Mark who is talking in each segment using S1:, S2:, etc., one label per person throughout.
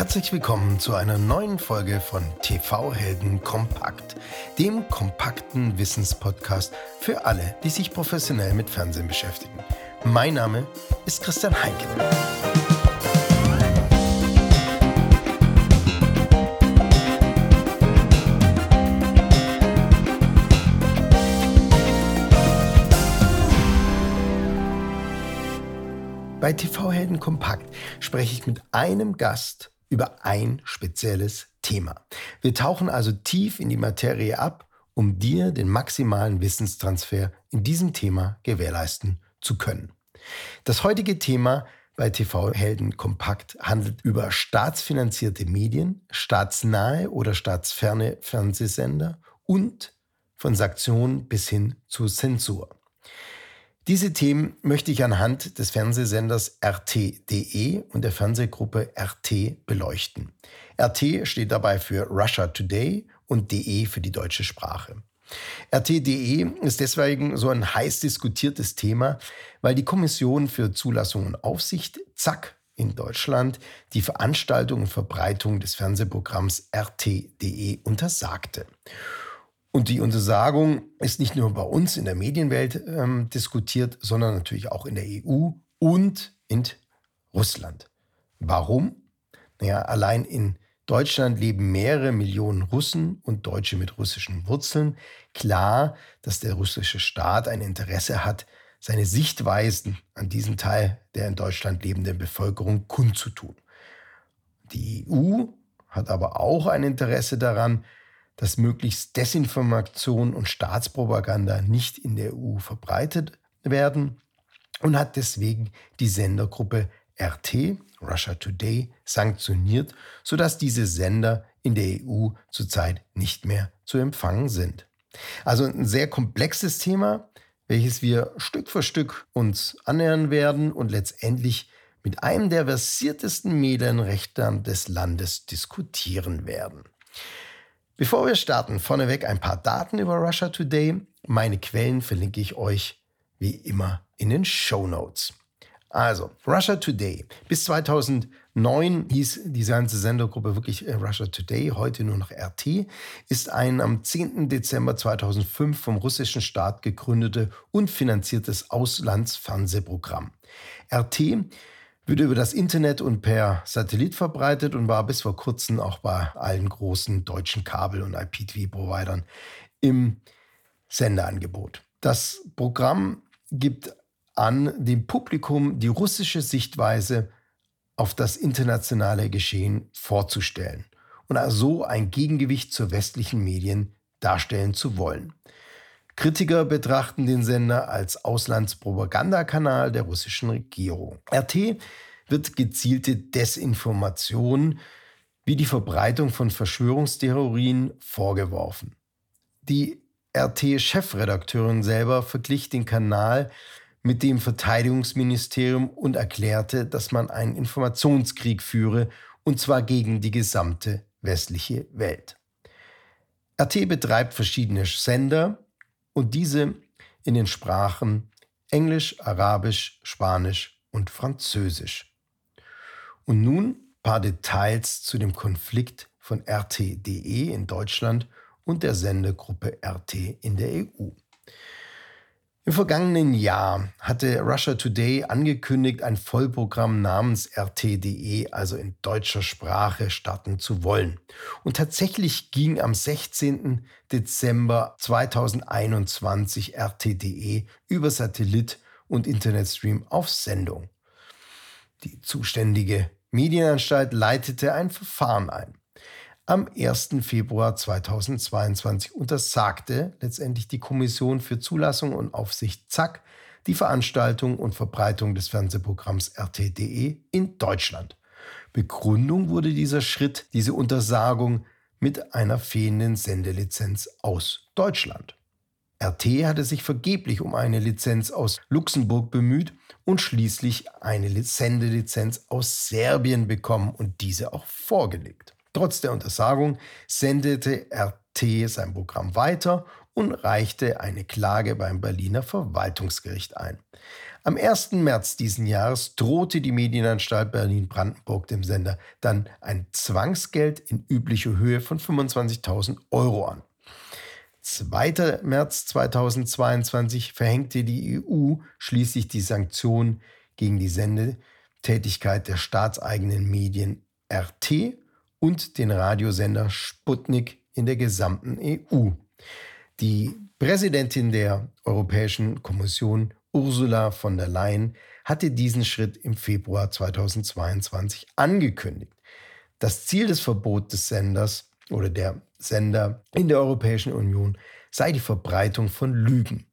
S1: Herzlich willkommen zu einer neuen Folge von TV Helden Kompakt, dem kompakten Wissenspodcast für alle, die sich professionell mit Fernsehen beschäftigen. Mein Name ist Christian Heinke. Bei TV Helden Kompakt spreche ich mit einem Gast über ein spezielles Thema. Wir tauchen also tief in die Materie ab, um dir den maximalen Wissenstransfer in diesem Thema gewährleisten zu können. Das heutige Thema bei TV Helden Kompakt handelt über staatsfinanzierte Medien, staatsnahe oder staatsferne Fernsehsender und von Sanktionen bis hin zu Zensur. Diese Themen möchte ich anhand des Fernsehsenders RT.de und der Fernsehgruppe RT beleuchten. RT steht dabei für Russia Today und DE für die deutsche Sprache. RT.de ist deswegen so ein heiß diskutiertes Thema, weil die Kommission für Zulassung und Aufsicht, ZAK, in Deutschland die Veranstaltung und Verbreitung des Fernsehprogramms RT.de untersagte. Und die Untersagung ist nicht nur bei uns in der Medienwelt ähm, diskutiert, sondern natürlich auch in der EU und in Russland. Warum? Naja, allein in Deutschland leben mehrere Millionen Russen und Deutsche mit russischen Wurzeln. Klar, dass der russische Staat ein Interesse hat, seine Sichtweisen an diesen Teil der in Deutschland lebenden Bevölkerung kundzutun. Die EU hat aber auch ein Interesse daran, dass möglichst Desinformation und Staatspropaganda nicht in der EU verbreitet werden und hat deswegen die Sendergruppe RT, Russia Today, sanktioniert, sodass diese Sender in der EU zurzeit nicht mehr zu empfangen sind. Also ein sehr komplexes Thema, welches wir Stück für Stück uns annähern werden und letztendlich mit einem der versiertesten Medienrechter des Landes diskutieren werden. Bevor wir starten, vorneweg ein paar Daten über Russia Today. Meine Quellen verlinke ich euch wie immer in den Show Notes. Also, Russia Today. Bis 2009 hieß diese ganze Sendergruppe wirklich äh, Russia Today, heute nur noch RT, ist ein am 10. Dezember 2005 vom russischen Staat gegründete und finanziertes Auslandsfernsehprogramm. RT wird über das Internet und per Satellit verbreitet und war bis vor kurzem auch bei allen großen deutschen Kabel- und IPTV-Providern im Sendeangebot. Das Programm gibt an, dem Publikum die russische Sichtweise auf das internationale Geschehen vorzustellen und also ein Gegengewicht zu westlichen Medien darstellen zu wollen. Kritiker betrachten den Sender als Auslandspropagandakanal der russischen Regierung. RT wird gezielte Desinformation wie die Verbreitung von Verschwörungstheorien vorgeworfen. Die RT-Chefredakteurin selber verglich den Kanal mit dem Verteidigungsministerium und erklärte, dass man einen Informationskrieg führe, und zwar gegen die gesamte westliche Welt. RT betreibt verschiedene Sender, und diese in den Sprachen Englisch, Arabisch, Spanisch und Französisch. Und nun ein paar Details zu dem Konflikt von RT.de in Deutschland und der Sendegruppe RT in der EU. Im vergangenen Jahr hatte Russia Today angekündigt, ein Vollprogramm namens RT.de, also in deutscher Sprache, starten zu wollen. Und tatsächlich ging am 16. Dezember 2021 RT.de über Satellit und Internetstream auf Sendung. Die zuständige Medienanstalt leitete ein Verfahren ein am 1. Februar 2022 untersagte letztendlich die Kommission für Zulassung und Aufsicht ZAK die Veranstaltung und Verbreitung des Fernsehprogramms RT.de in Deutschland. Begründung wurde dieser Schritt, diese Untersagung, mit einer fehlenden Sendelizenz aus Deutschland. RT hatte sich vergeblich um eine Lizenz aus Luxemburg bemüht und schließlich eine Sendelizenz aus Serbien bekommen und diese auch vorgelegt. Trotz der Untersagung sendete RT sein Programm weiter und reichte eine Klage beim Berliner Verwaltungsgericht ein. Am 1. März diesen Jahres drohte die Medienanstalt Berlin-Brandenburg dem Sender dann ein Zwangsgeld in üblicher Höhe von 25.000 Euro an. 2. März 2022 verhängte die EU schließlich die Sanktionen gegen die Sendetätigkeit der staatseigenen Medien RT und den Radiosender Sputnik in der gesamten EU. Die Präsidentin der Europäischen Kommission Ursula von der Leyen hatte diesen Schritt im Februar 2022 angekündigt. Das Ziel des Verbots des Senders oder der Sender in der Europäischen Union sei die Verbreitung von Lügen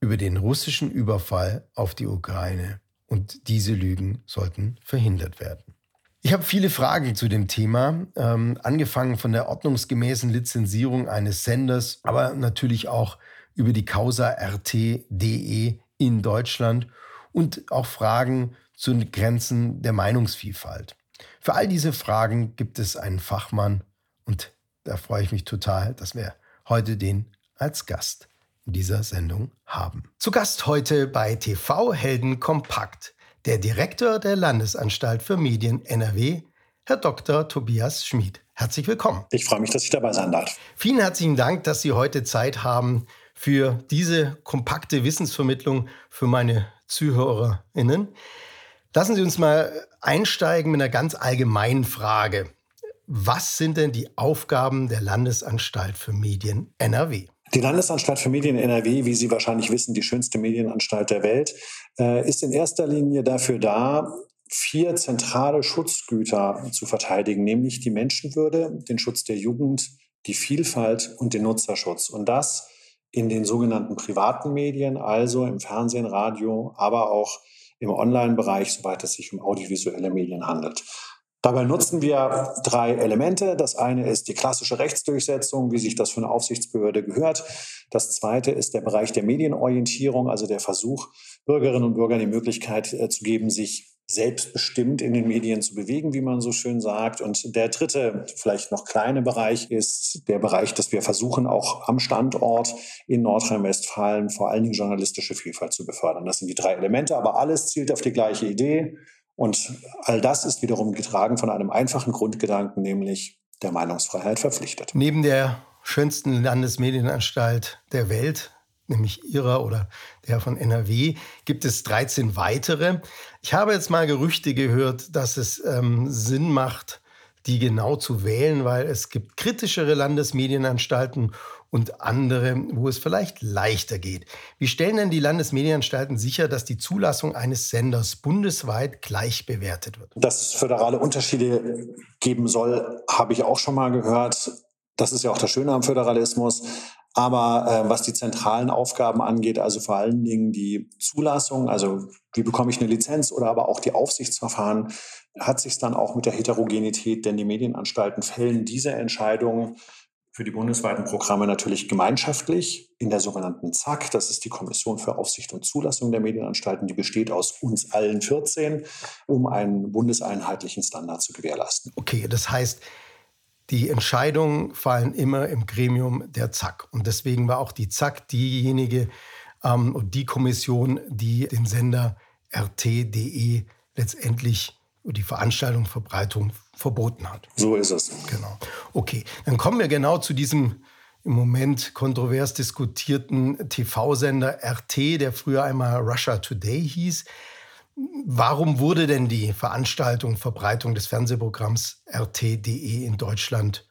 S1: über den russischen Überfall auf die Ukraine und diese Lügen sollten verhindert werden. Ich habe viele Fragen zu dem Thema, ähm, angefangen von der ordnungsgemäßen Lizenzierung eines Senders, aber natürlich auch über die Causa RT.de in Deutschland und auch Fragen zu den Grenzen der Meinungsvielfalt. Für all diese Fragen gibt es einen Fachmann und da freue ich mich total, dass wir heute den als Gast in dieser Sendung haben. Zu Gast heute bei TV Helden Kompakt der Direktor der Landesanstalt für Medien NRW, Herr Dr. Tobias Schmid. Herzlich willkommen.
S2: Ich freue mich, dass ich dabei sein darf.
S1: Vielen herzlichen Dank, dass Sie heute Zeit haben für diese kompakte Wissensvermittlung für meine ZuhörerInnen. Lassen Sie uns mal einsteigen mit einer ganz allgemeinen Frage. Was sind denn die Aufgaben der Landesanstalt für Medien NRW?
S2: Die Landesanstalt für Medien NRW, wie Sie wahrscheinlich wissen, die schönste Medienanstalt der Welt, äh, ist in erster Linie dafür da, vier zentrale Schutzgüter zu verteidigen, nämlich die Menschenwürde, den Schutz der Jugend, die Vielfalt und den Nutzerschutz. Und das in den sogenannten privaten Medien, also im Fernsehen, Radio, aber auch im Online-Bereich, soweit es sich um audiovisuelle Medien handelt. Dabei nutzen wir drei Elemente. Das eine ist die klassische Rechtsdurchsetzung, wie sich das für eine Aufsichtsbehörde gehört. Das zweite ist der Bereich der Medienorientierung, also der Versuch, Bürgerinnen und Bürgern die Möglichkeit äh, zu geben, sich selbstbestimmt in den Medien zu bewegen, wie man so schön sagt. Und der dritte, vielleicht noch kleine Bereich ist der Bereich, dass wir versuchen, auch am Standort in Nordrhein-Westfalen vor allen Dingen journalistische Vielfalt zu befördern. Das sind die drei Elemente, aber alles zielt auf die gleiche Idee. Und all das ist wiederum getragen von einem einfachen Grundgedanken, nämlich der Meinungsfreiheit verpflichtet.
S1: Neben der schönsten Landesmedienanstalt der Welt nämlich Ihrer oder der von NRW, gibt es 13 weitere. Ich habe jetzt mal Gerüchte gehört, dass es ähm, Sinn macht, die genau zu wählen, weil es gibt kritischere Landesmedienanstalten und andere, wo es vielleicht leichter geht. Wie stellen denn die Landesmedienanstalten sicher, dass die Zulassung eines Senders bundesweit gleich bewertet wird?
S2: Dass es föderale Unterschiede geben soll, habe ich auch schon mal gehört. Das ist ja auch das Schöne am Föderalismus. Aber äh, was die zentralen Aufgaben angeht, also vor allen Dingen die Zulassung, also wie bekomme ich eine Lizenz oder aber auch die Aufsichtsverfahren, hat sich dann auch mit der Heterogenität, denn die Medienanstalten fällen diese Entscheidungen für die bundesweiten Programme natürlich gemeinschaftlich in der sogenannten ZAK. Das ist die Kommission für Aufsicht und Zulassung der Medienanstalten. Die besteht aus uns allen 14, um einen bundeseinheitlichen Standard zu gewährleisten.
S1: Okay, das heißt, die Entscheidungen fallen immer im Gremium der ZAK. Und deswegen war auch die ZAK diejenige ähm, und die Kommission, die den Sender RT.de letztendlich die Veranstaltung, Verbreitung verboten hat.
S2: So ist es.
S1: Genau. Okay, dann kommen wir genau zu diesem im Moment kontrovers diskutierten TV-Sender RT, der früher einmal Russia Today hieß. Warum wurde denn die Veranstaltung, Verbreitung des Fernsehprogramms RT.de in Deutschland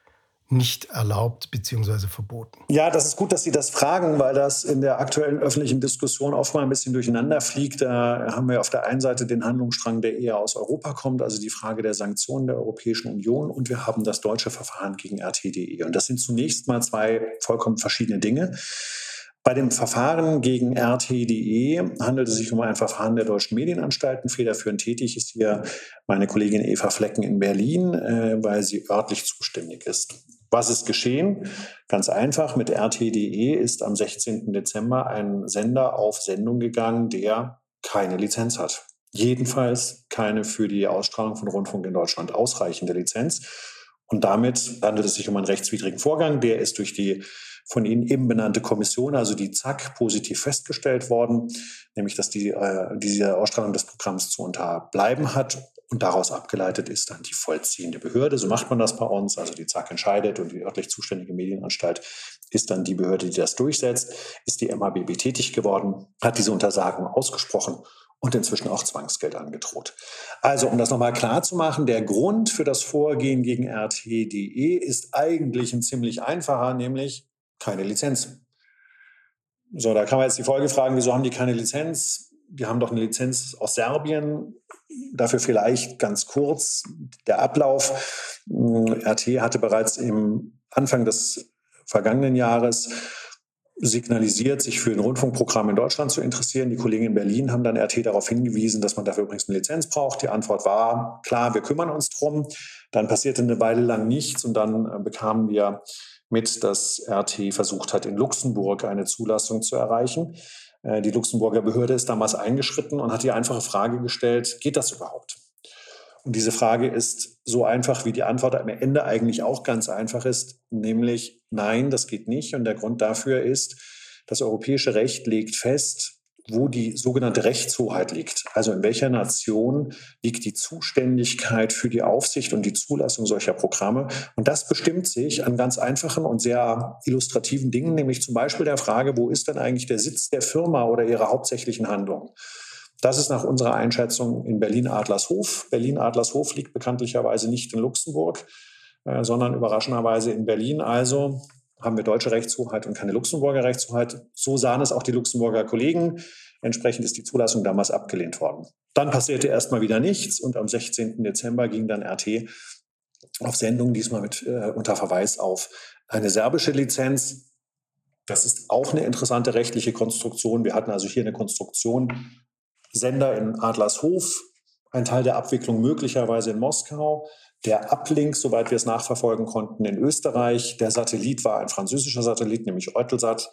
S1: nicht erlaubt bzw. verboten?
S2: Ja, das ist gut, dass Sie das fragen, weil das in der aktuellen öffentlichen Diskussion oft mal ein bisschen durcheinander fliegt. Da haben wir auf der einen Seite den Handlungsstrang, der eher aus Europa kommt, also die Frage der Sanktionen der Europäischen Union, und wir haben das deutsche Verfahren gegen RT.de. Und das sind zunächst mal zwei vollkommen verschiedene Dinge. Bei dem Verfahren gegen RT.de handelt es sich um ein Verfahren der deutschen Medienanstalten. Federführend tätig ist hier meine Kollegin Eva Flecken in Berlin, äh, weil sie örtlich zuständig ist. Was ist geschehen? Ganz einfach, mit RT.de ist am 16. Dezember ein Sender auf Sendung gegangen, der keine Lizenz hat. Jedenfalls keine für die Ausstrahlung von Rundfunk in Deutschland ausreichende Lizenz. Und damit handelt es sich um einen rechtswidrigen Vorgang. Der ist durch die von Ihnen eben benannte Kommission, also die ZAK, positiv festgestellt worden, nämlich dass die, äh, diese Ausstrahlung des Programms zu unterbleiben hat. Und daraus abgeleitet ist dann die vollziehende Behörde. So macht man das bei uns. Also die ZAK entscheidet und die örtlich zuständige Medienanstalt ist dann die Behörde, die das durchsetzt. Ist die MABB tätig geworden, hat diese Untersagung ausgesprochen und inzwischen auch Zwangsgeld angedroht. Also, um das nochmal klar zu machen, der Grund für das Vorgehen gegen RT.de ist eigentlich ein ziemlich einfacher, nämlich keine Lizenz. So, da kann man jetzt die Folge fragen, wieso haben die keine Lizenz? Die haben doch eine Lizenz aus Serbien. Dafür vielleicht ganz kurz der Ablauf. RT hatte bereits im Anfang des vergangenen Jahres signalisiert, sich für ein Rundfunkprogramm in Deutschland zu interessieren. Die Kollegen in Berlin haben dann RT darauf hingewiesen, dass man dafür übrigens eine Lizenz braucht. Die Antwort war, klar, wir kümmern uns drum. Dann passierte eine Weile lang nichts und dann äh, bekamen wir mit, dass RT versucht hat, in Luxemburg eine Zulassung zu erreichen. Äh, die Luxemburger Behörde ist damals eingeschritten und hat die einfache Frage gestellt, geht das überhaupt? Und diese Frage ist so einfach, wie die Antwort am Ende eigentlich auch ganz einfach ist, nämlich nein, das geht nicht. Und der Grund dafür ist, das europäische Recht legt fest, wo die sogenannte Rechtshoheit liegt. Also in welcher Nation liegt die Zuständigkeit für die Aufsicht und die Zulassung solcher Programme. Und das bestimmt sich an ganz einfachen und sehr illustrativen Dingen, nämlich zum Beispiel der Frage, wo ist denn eigentlich der Sitz der Firma oder ihrer hauptsächlichen Handlung? Das ist nach unserer Einschätzung in Berlin-Adlershof. Berlin-Adlershof liegt bekanntlicherweise nicht in Luxemburg, äh, sondern überraschenderweise in Berlin. Also haben wir deutsche Rechtshoheit und keine Luxemburger Rechtshoheit. So sahen es auch die Luxemburger Kollegen. Entsprechend ist die Zulassung damals abgelehnt worden. Dann passierte erstmal wieder nichts und am 16. Dezember ging dann RT auf Sendung, diesmal mit äh, unter Verweis auf eine serbische Lizenz. Das ist auch eine interessante rechtliche Konstruktion. Wir hatten also hier eine Konstruktion, Sender in Adlershof, ein Teil der Abwicklung möglicherweise in Moskau, der Uplink, soweit wir es nachverfolgen konnten, in Österreich. Der Satellit war ein französischer Satellit, nämlich Eutelsat,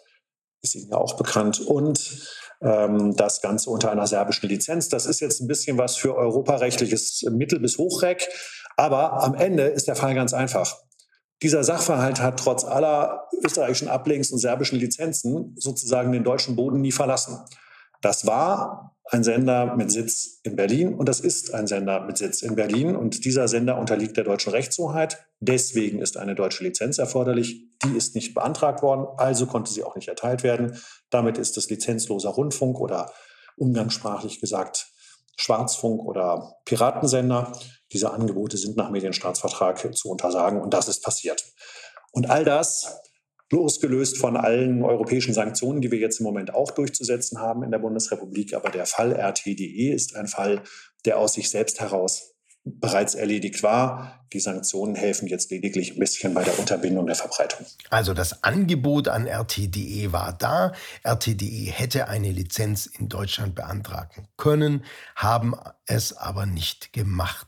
S2: ist Ihnen ja auch bekannt. Und ähm, das Ganze unter einer serbischen Lizenz. Das ist jetzt ein bisschen was für europarechtliches Mittel- bis Hochreck. Aber am Ende ist der Fall ganz einfach. Dieser Sachverhalt hat trotz aller österreichischen Uplinks und serbischen Lizenzen sozusagen den deutschen Boden nie verlassen. Das war ein Sender mit Sitz in Berlin und das ist ein Sender mit Sitz in Berlin und dieser Sender unterliegt der deutschen Rechtshoheit. Deswegen ist eine deutsche Lizenz erforderlich. Die ist nicht beantragt worden, also konnte sie auch nicht erteilt werden. Damit ist es lizenzloser Rundfunk oder umgangssprachlich gesagt Schwarzfunk oder Piratensender. Diese Angebote sind nach Medienstaatsvertrag zu untersagen und das ist passiert. Und all das losgelöst von allen europäischen Sanktionen, die wir jetzt im Moment auch durchzusetzen haben in der Bundesrepublik. Aber der Fall RTDE ist ein Fall, der aus sich selbst heraus bereits erledigt war. Die Sanktionen helfen jetzt lediglich ein bisschen bei der Unterbindung der Verbreitung.
S1: Also das Angebot an RTDE war da. RTDE hätte eine Lizenz in Deutschland beantragen können, haben es aber nicht gemacht.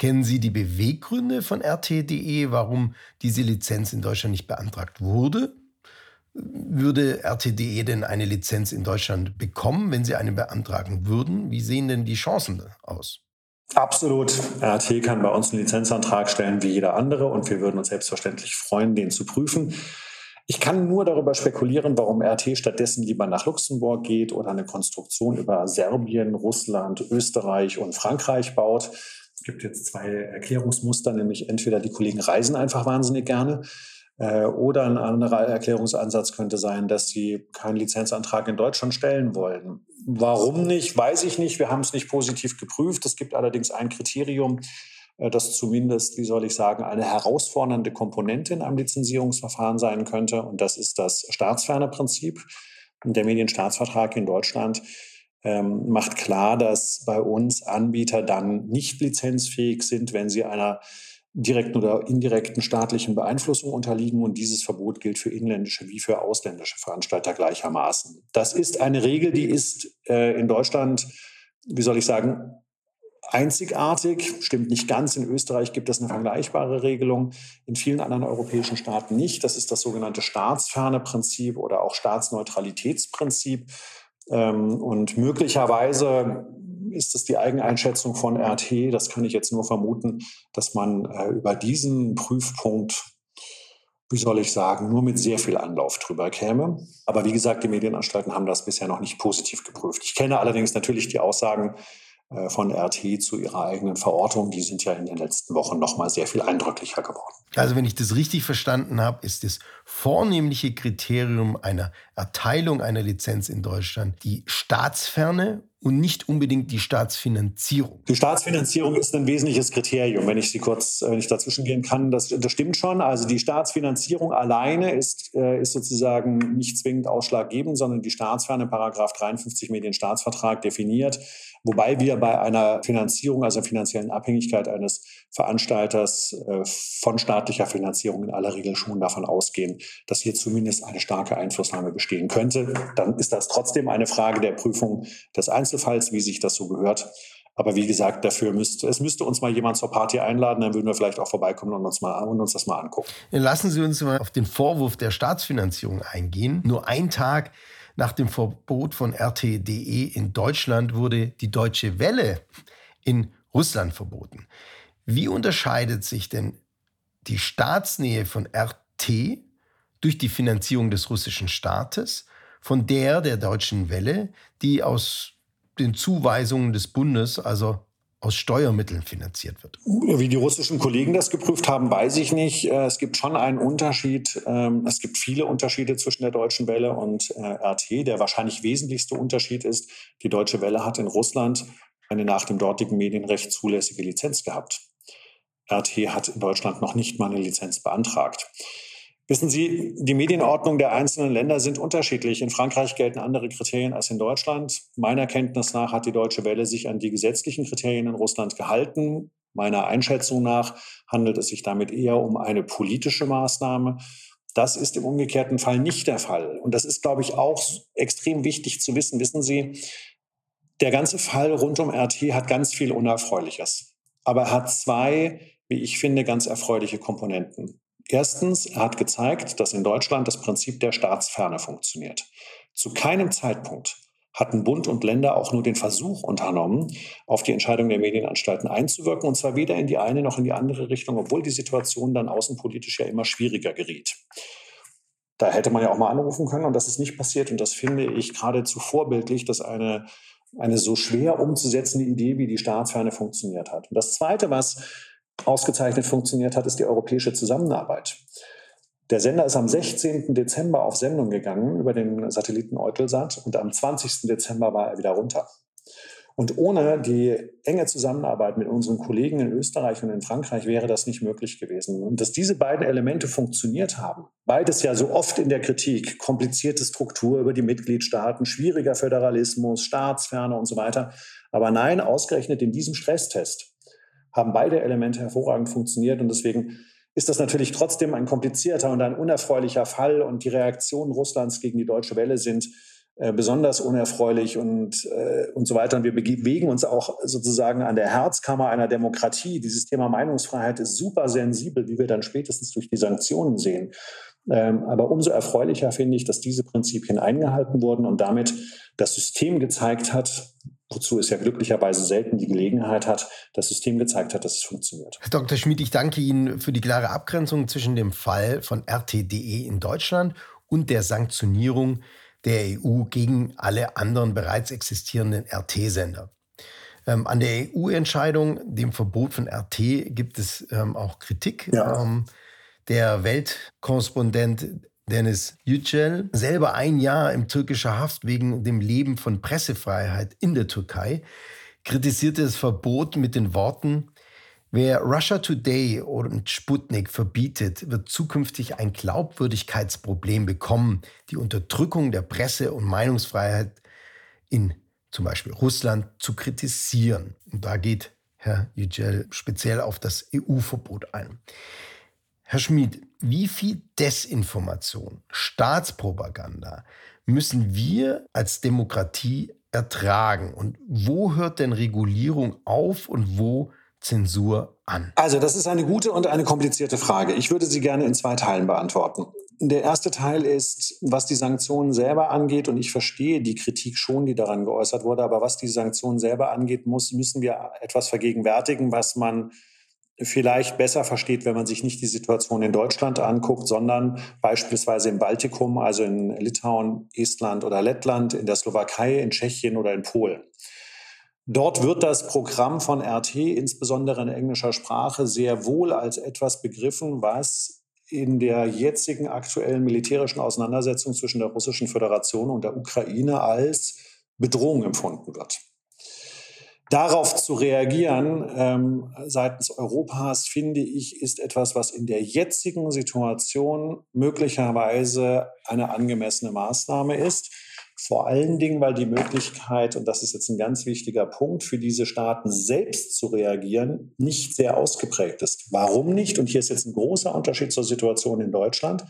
S1: Kennen Sie die Beweggründe von RT.de, warum diese Lizenz in Deutschland nicht beantragt wurde? Würde RT.de denn eine Lizenz in Deutschland bekommen, wenn Sie eine beantragen würden? Wie sehen denn die Chancen aus?
S2: Absolut. RT kann bei uns einen Lizenzantrag stellen wie jeder andere und wir würden uns selbstverständlich freuen, den zu prüfen. Ich kann nur darüber spekulieren, warum RT stattdessen lieber nach Luxemburg geht oder eine Konstruktion über Serbien, Russland, Österreich und Frankreich baut. Es gibt jetzt zwei Erklärungsmuster, nämlich entweder die Kollegen reisen einfach wahnsinnig gerne äh, oder ein anderer Erklärungsansatz könnte sein, dass sie keinen Lizenzantrag in Deutschland stellen wollen. Warum nicht, weiß ich nicht. Wir haben es nicht positiv geprüft. Es gibt allerdings ein Kriterium, äh, das zumindest, wie soll ich sagen, eine herausfordernde Komponente in einem Lizenzierungsverfahren sein könnte. Und das ist das staatsferne Prinzip. Der Medienstaatsvertrag in Deutschland ähm, macht klar, dass bei uns Anbieter dann nicht lizenzfähig sind, wenn sie einer direkten oder indirekten staatlichen Beeinflussung unterliegen. Und dieses Verbot gilt für inländische wie für ausländische Veranstalter gleichermaßen. Das ist eine Regel, die ist äh, in Deutschland, wie soll ich sagen, einzigartig. Stimmt nicht ganz. In Österreich gibt es eine vergleichbare Regelung. In vielen anderen europäischen Staaten nicht. Das ist das sogenannte staatsferne Prinzip oder auch Staatsneutralitätsprinzip. Ähm, und möglicherweise ist es die Eigeneinschätzung von RT, das kann ich jetzt nur vermuten, dass man äh, über diesen Prüfpunkt wie soll ich sagen, nur mit sehr viel Anlauf drüber käme. Aber wie gesagt, die Medienanstalten haben das bisher noch nicht positiv geprüft. Ich kenne allerdings natürlich die Aussagen von RT zu ihrer eigenen Verortung. Die sind ja in den letzten Wochen noch mal sehr viel eindrücklicher geworden.
S1: Also wenn ich das richtig verstanden habe, ist das vornehmliche Kriterium einer Erteilung einer Lizenz in Deutschland die Staatsferne und nicht unbedingt die Staatsfinanzierung.
S2: Die Staatsfinanzierung ist ein wesentliches Kriterium, wenn ich Sie kurz, wenn ich dazwischen gehen kann. Das, das stimmt schon. Also die Staatsfinanzierung alleine ist, äh, ist sozusagen nicht zwingend ausschlaggebend, sondern die Staatsferne, Paragraph 53 Medienstaatsvertrag definiert, wobei wir bei einer Finanzierung, also finanziellen Abhängigkeit eines Veranstalters äh, von staatlicher Finanzierung in aller Regel schon davon ausgehen, dass hier zumindest eine starke Einflussnahme bestehen könnte. Dann ist das trotzdem eine Frage der Prüfung des Einzelfalls, wie sich das so gehört. Aber wie gesagt, dafür müsste, es müsste uns mal jemand zur Party einladen, dann würden wir vielleicht auch vorbeikommen und uns, mal, und uns das mal angucken.
S1: Lassen Sie uns mal auf den Vorwurf der Staatsfinanzierung eingehen. Nur ein Tag nach dem Verbot von RT.de in Deutschland wurde die Deutsche Welle in Russland verboten. Wie unterscheidet sich denn die Staatsnähe von RT durch die Finanzierung des russischen Staates von der der Deutschen Welle, die aus den Zuweisungen des Bundes, also aus Steuermitteln finanziert wird.
S2: Wie die russischen Kollegen das geprüft haben, weiß ich nicht. Äh, es gibt schon einen Unterschied. Ähm, es gibt viele Unterschiede zwischen der Deutschen Welle und äh, RT. Der wahrscheinlich wesentlichste Unterschied ist, die Deutsche Welle hat in Russland eine nach dem dortigen Medienrecht zulässige Lizenz gehabt. RT hat in Deutschland noch nicht mal eine Lizenz beantragt. Wissen Sie, die Medienordnung der einzelnen Länder sind unterschiedlich. In Frankreich gelten andere Kriterien als in Deutschland. Meiner Kenntnis nach hat die Deutsche Welle sich an die gesetzlichen Kriterien in Russland gehalten. Meiner Einschätzung nach handelt es sich damit eher um eine politische Maßnahme. Das ist im umgekehrten Fall nicht der Fall. Und das ist, glaube ich, auch extrem wichtig zu wissen. Wissen Sie, der ganze Fall rund um RT hat ganz viel Unerfreuliches. Aber er hat zwei, wie ich finde, ganz erfreuliche Komponenten. Erstens, er hat gezeigt, dass in Deutschland das Prinzip der Staatsferne funktioniert. Zu keinem Zeitpunkt hatten Bund und Länder auch nur den Versuch unternommen, auf die Entscheidung der Medienanstalten einzuwirken, und zwar weder in die eine noch in die andere Richtung, obwohl die Situation dann außenpolitisch ja immer schwieriger geriet. Da hätte man ja auch mal anrufen können und das ist nicht passiert. Und das finde ich geradezu vorbildlich, dass eine, eine so schwer umzusetzende Idee wie die Staatsferne funktioniert hat. Und das Zweite, was ausgezeichnet funktioniert hat, ist die europäische Zusammenarbeit. Der Sender ist am 16. Dezember auf Sendung gegangen über den Satelliten Eutelsat und am 20. Dezember war er wieder runter. Und ohne die enge Zusammenarbeit mit unseren Kollegen in Österreich und in Frankreich wäre das nicht möglich gewesen. Und dass diese beiden Elemente funktioniert haben, beides ja so oft in der Kritik, komplizierte Struktur über die Mitgliedstaaten, schwieriger Föderalismus, Staatsferne und so weiter. Aber nein, ausgerechnet in diesem Stresstest haben beide Elemente hervorragend funktioniert und deswegen ist das natürlich trotzdem ein komplizierter und ein unerfreulicher Fall und die Reaktionen Russlands gegen die deutsche Welle sind äh, besonders unerfreulich und, äh, und so weiter. Und wir bewegen uns auch sozusagen an der Herzkammer einer Demokratie. Dieses Thema Meinungsfreiheit ist super sensibel, wie wir dann spätestens durch die Sanktionen sehen. Ähm, aber umso erfreulicher finde ich, dass diese Prinzipien eingehalten wurden und damit das System gezeigt hat, wozu es ja glücklicherweise selten die Gelegenheit hat, das System gezeigt hat, dass es funktioniert.
S1: Herr Dr. Schmidt, ich danke Ihnen für die klare Abgrenzung zwischen dem Fall von RTDE in Deutschland und der Sanktionierung der EU gegen alle anderen bereits existierenden RT-Sender. Ähm, an der EU-Entscheidung, dem Verbot von RT, gibt es ähm, auch Kritik. Ja. Ähm, der Weltkorrespondent Dennis Yücel, selber ein Jahr im türkischer Haft wegen dem Leben von Pressefreiheit in der Türkei, kritisierte das Verbot mit den Worten, Wer Russia Today und Sputnik verbietet, wird zukünftig ein Glaubwürdigkeitsproblem bekommen, die Unterdrückung der Presse- und Meinungsfreiheit in zum Beispiel Russland zu kritisieren. Und da geht Herr Yücel speziell auf das EU-Verbot ein. Herr Schmid, wie viel Desinformation, Staatspropaganda müssen wir als Demokratie ertragen? Und wo hört denn Regulierung auf und wo Zensur an?
S2: Also das ist eine gute und eine komplizierte Frage. Ich würde sie gerne in zwei Teilen beantworten. Der erste Teil ist, was die Sanktionen selber angeht, und ich verstehe die Kritik schon, die daran geäußert wurde, aber was die Sanktionen selber angeht, muss, müssen wir etwas vergegenwärtigen, was man vielleicht besser versteht, wenn man sich nicht die Situation in Deutschland anguckt, sondern beispielsweise im Baltikum, also in Litauen, Estland oder Lettland, in der Slowakei, in Tschechien oder in Polen. Dort wird das Programm von RT, insbesondere in englischer Sprache, sehr wohl als etwas begriffen, was in der jetzigen aktuellen militärischen Auseinandersetzung zwischen der Russischen Föderation und der Ukraine als Bedrohung empfunden wird. Darauf zu reagieren ähm, seitens Europas, finde ich, ist etwas, was in der jetzigen Situation möglicherweise eine angemessene Maßnahme ist. Vor allen Dingen, weil die Möglichkeit, und das ist jetzt ein ganz wichtiger Punkt, für diese Staaten selbst zu reagieren, nicht sehr ausgeprägt ist. Warum nicht? Und hier ist jetzt ein großer Unterschied zur Situation in Deutschland,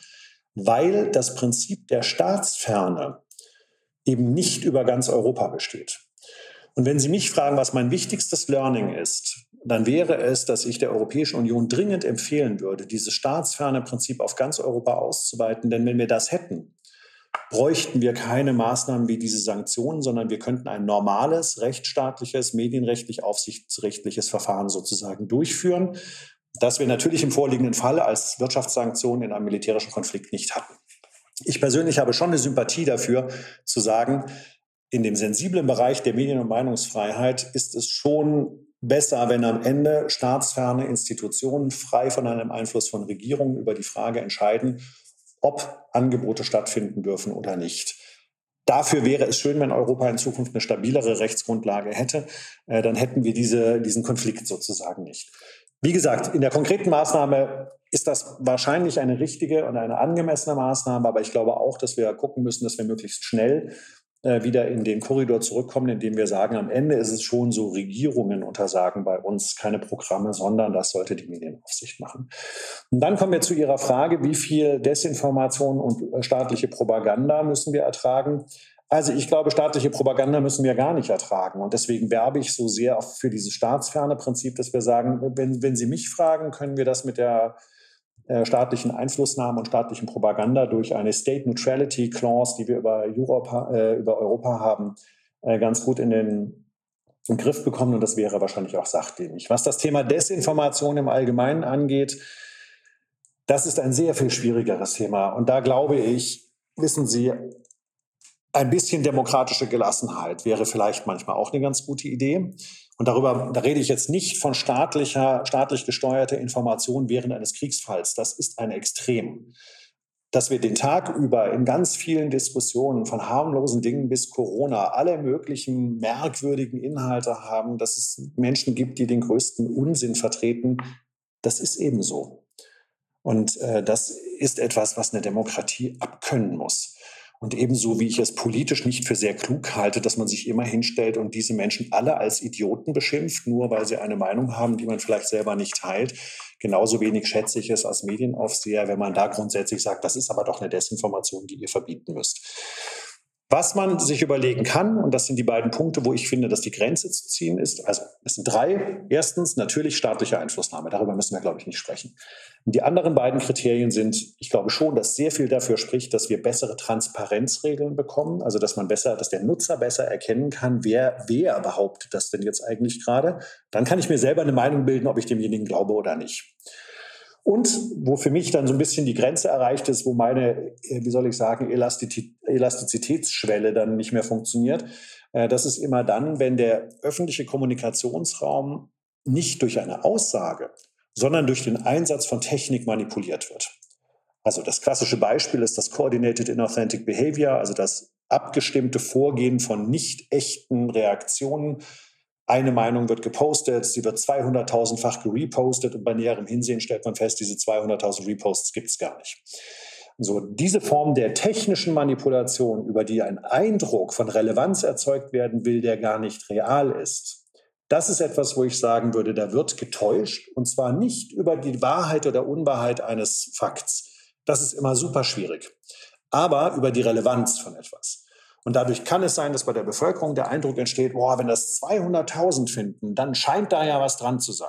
S2: weil das Prinzip der Staatsferne eben nicht über ganz Europa besteht. Und wenn Sie mich fragen, was mein wichtigstes Learning ist, dann wäre es, dass ich der Europäischen Union dringend empfehlen würde, dieses staatsferne Prinzip auf ganz Europa auszuweiten. Denn wenn wir das hätten, bräuchten wir keine Maßnahmen wie diese Sanktionen, sondern wir könnten ein normales, rechtsstaatliches, medienrechtlich aufsichtsrechtliches Verfahren sozusagen durchführen, das wir natürlich im vorliegenden Fall als Wirtschaftssanktionen in einem militärischen Konflikt nicht hatten. Ich persönlich habe schon eine Sympathie dafür, zu sagen, in dem sensiblen Bereich der Medien- und Meinungsfreiheit ist es schon besser, wenn am Ende staatsferne Institutionen frei von einem Einfluss von Regierungen über die Frage entscheiden, ob Angebote stattfinden dürfen oder nicht. Dafür wäre es schön, wenn Europa in Zukunft eine stabilere Rechtsgrundlage hätte. Äh, dann hätten wir diese, diesen Konflikt sozusagen nicht. Wie gesagt, in der konkreten Maßnahme ist das wahrscheinlich eine richtige und eine angemessene Maßnahme, aber ich glaube auch, dass wir gucken müssen, dass wir möglichst schnell wieder in den Korridor zurückkommen, indem wir sagen, am Ende ist es schon so, Regierungen untersagen bei uns keine Programme, sondern das sollte die Medienaufsicht machen. Und dann kommen wir zu Ihrer Frage, wie viel Desinformation und äh, staatliche Propaganda müssen wir ertragen? Also ich glaube, staatliche Propaganda müssen wir gar nicht ertragen. Und deswegen werbe ich so sehr für dieses staatsferne Prinzip, dass wir sagen, wenn, wenn Sie mich fragen, können wir das mit der äh, staatlichen Einflussnahme und staatlichen Propaganda durch eine State Neutrality Clause, die wir über Europa, äh, über Europa haben, äh, ganz gut in den im Griff bekommen und das wäre wahrscheinlich auch sachdienlich. Was das Thema Desinformation im Allgemeinen angeht, das ist ein sehr viel schwierigeres Thema und da glaube ich, wissen Sie, ein bisschen demokratische Gelassenheit wäre vielleicht manchmal auch eine ganz gute Idee. Und darüber, da rede ich jetzt nicht von staatlicher, staatlich gesteuerter Information während eines Kriegsfalls. Das ist ein Extrem. Dass wir den Tag über in ganz vielen Diskussionen von harmlosen Dingen bis Corona alle möglichen merkwürdigen Inhalte haben, dass es Menschen gibt, die den größten Unsinn vertreten, das ist ebenso. Und äh, das ist etwas, was eine Demokratie abkönnen muss. Und ebenso wie ich es politisch nicht für sehr klug halte, dass man sich immer hinstellt und diese Menschen alle als Idioten beschimpft, nur weil sie eine Meinung haben, die man vielleicht selber nicht teilt. Genauso wenig schätze ich es als Medienaufseher, wenn man da grundsätzlich sagt, das ist aber doch eine Desinformation, die ihr verbieten müsst. Was man sich überlegen kann, und das sind die beiden Punkte, wo ich finde, dass die Grenze zu ziehen ist. Also es sind drei. Erstens natürlich staatliche Einflussnahme. Darüber müssen wir, glaube ich, nicht sprechen. Und die anderen beiden Kriterien sind, ich glaube schon, dass sehr viel dafür spricht, dass wir bessere Transparenzregeln bekommen. Also dass man besser, dass der Nutzer besser erkennen kann, wer, wer behauptet das denn jetzt eigentlich gerade. Dann kann ich mir selber eine Meinung bilden, ob ich demjenigen glaube oder nicht. Und wo für mich dann so ein bisschen die Grenze erreicht ist, wo meine, äh, wie soll ich sagen, Elastizitätsschwelle dann nicht mehr funktioniert, äh, das ist immer dann, wenn der öffentliche Kommunikationsraum nicht durch eine Aussage, sondern durch den Einsatz von Technik manipuliert wird. Also das klassische Beispiel ist das Coordinated Inauthentic Behavior, also das abgestimmte Vorgehen von nicht echten Reaktionen eine Meinung wird gepostet, sie wird 200.000-fach gerepostet und bei näherem Hinsehen stellt man fest, diese 200.000 Reposts gibt es gar nicht. So, diese Form der technischen Manipulation, über die ein Eindruck von Relevanz erzeugt werden will, der gar nicht real ist, das ist etwas, wo ich sagen würde, da wird getäuscht und zwar nicht über die Wahrheit oder Unwahrheit eines Fakts. Das ist immer super schwierig, aber über die Relevanz von etwas. Und dadurch kann es sein, dass bei der Bevölkerung der Eindruck entsteht, boah, wenn das 200.000 finden, dann scheint da ja was dran zu sein.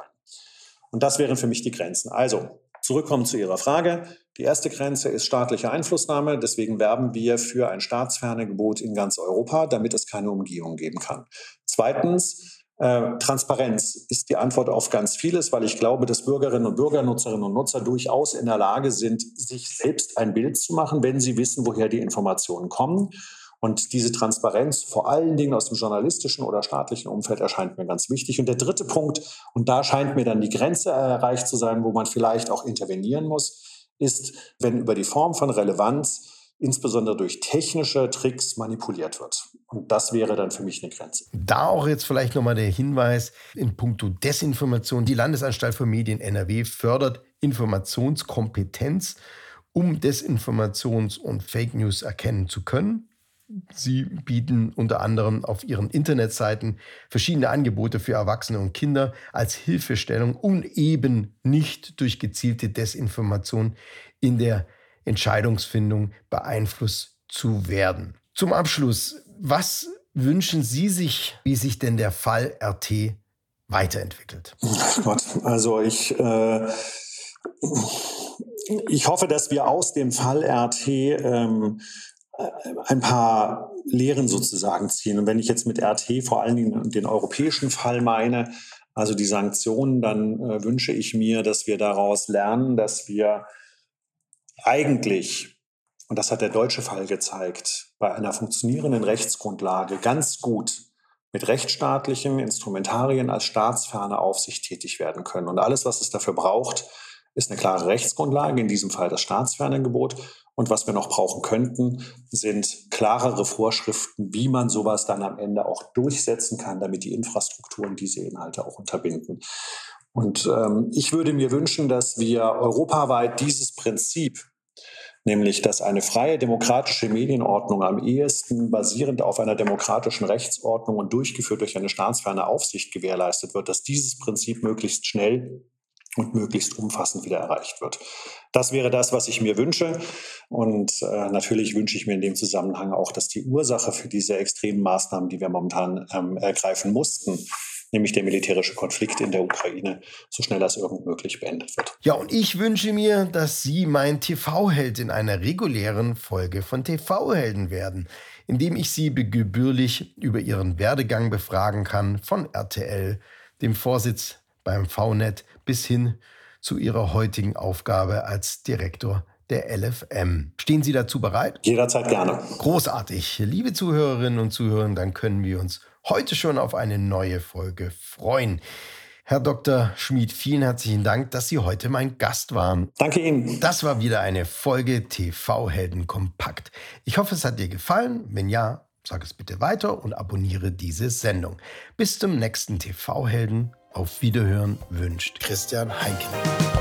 S2: Und das wären für mich die Grenzen. Also, zurückkommen zu Ihrer Frage. Die erste Grenze ist staatliche Einflussnahme. Deswegen werben wir für ein staatsferne Gebot in ganz Europa, damit es keine Umgehung geben kann. Zweitens, Äh, Transparenz ist die Antwort auf ganz vieles, weil ich glaube, dass Bürgerinnen und Bürger, Nutzerinnen und Nutzer durchaus in der Lage sind, sich selbst ein Bild zu machen, wenn sie wissen, woher die Informationen kommen. Und diese Transparenz vor allen Dingen aus dem journalistischen oder staatlichen Umfeld erscheint mir ganz wichtig. Und der dritte Punkt, und da scheint mir dann die Grenze erreicht zu sein, wo man vielleicht auch intervenieren muss, ist, wenn über die Form von Relevanz insbesondere durch technische Tricks manipuliert wird. Und das wäre dann für mich eine Grenze.
S1: Da auch jetzt vielleicht nochmal der Hinweis in puncto Desinformation. Die Landesanstalt für Medien NRW fördert Informationskompetenz, um Desinformations- und Fake News erkennen zu können. Sie bieten unter anderem auf ihren Internetseiten verschiedene Angebote für Erwachsene und Kinder als Hilfestellung, um eben nicht durch gezielte Desinformation in der Entscheidungsfindung beeinflusst zu werden. Zum Abschluss, was wünschen Sie sich, wie sich denn der Fall RT weiterentwickelt?
S2: Gott, also ich, äh, ich hoffe, dass wir aus dem Fall RT ähm, ein paar Lehren sozusagen ziehen. Und wenn ich jetzt mit RT vor allen Dingen den europäischen Fall meine, also die Sanktionen, dann äh, wünsche ich mir, dass wir daraus lernen, dass wir eigentlich, und das hat der deutsche Fall gezeigt, bei einer funktionierenden Rechtsgrundlage ganz gut mit rechtsstaatlichen Instrumentarien als staatsferne Aufsicht tätig werden können. Und alles, was es dafür braucht, ist eine klare Rechtsgrundlage, in diesem Fall das Staatsfernangebot. Und was wir noch brauchen könnten, sind klarere Vorschriften, wie man sowas dann am Ende auch durchsetzen kann, damit die Infrastrukturen diese Inhalte auch unterbinden. Und ähm, ich würde mir wünschen, dass wir europaweit dieses Prinzip nämlich dass eine freie demokratische Medienordnung am ehesten basierend auf einer demokratischen Rechtsordnung und durchgeführt durch eine staatsferne Aufsicht gewährleistet wird, dass dieses Prinzip möglichst schnell und möglichst umfassend wieder erreicht wird. Das wäre das, was ich mir wünsche. Und äh, natürlich wünsche ich mir in dem Zusammenhang auch, dass die Ursache für diese extremen Maßnahmen, die wir momentan ähm, ergreifen mussten, nämlich der militärische Konflikt in der Ukraine, so schnell als irgend möglich beendet wird.
S1: Ja, und ich wünsche mir, dass Sie mein TV-Held in einer regulären Folge von TV-Helden werden, indem ich Sie gebührlich über Ihren Werdegang befragen kann, von RTL, dem Vorsitz beim VNet bis hin zu Ihrer heutigen Aufgabe als Direktor der LFM. Stehen Sie dazu bereit?
S2: Jederzeit gerne.
S1: Großartig. Liebe Zuhörerinnen und Zuhörer, dann können wir uns heute schon auf eine neue Folge freuen. Herr Dr. Schmid, vielen herzlichen Dank, dass Sie heute mein Gast waren.
S2: Danke Ihnen.
S1: Das war wieder eine Folge TV Helden Kompakt. Ich hoffe, es hat dir gefallen. Wenn ja, sag es bitte weiter und abonniere diese Sendung. Bis zum nächsten TV Helden. Auf Wiederhören wünscht Christian Heinken.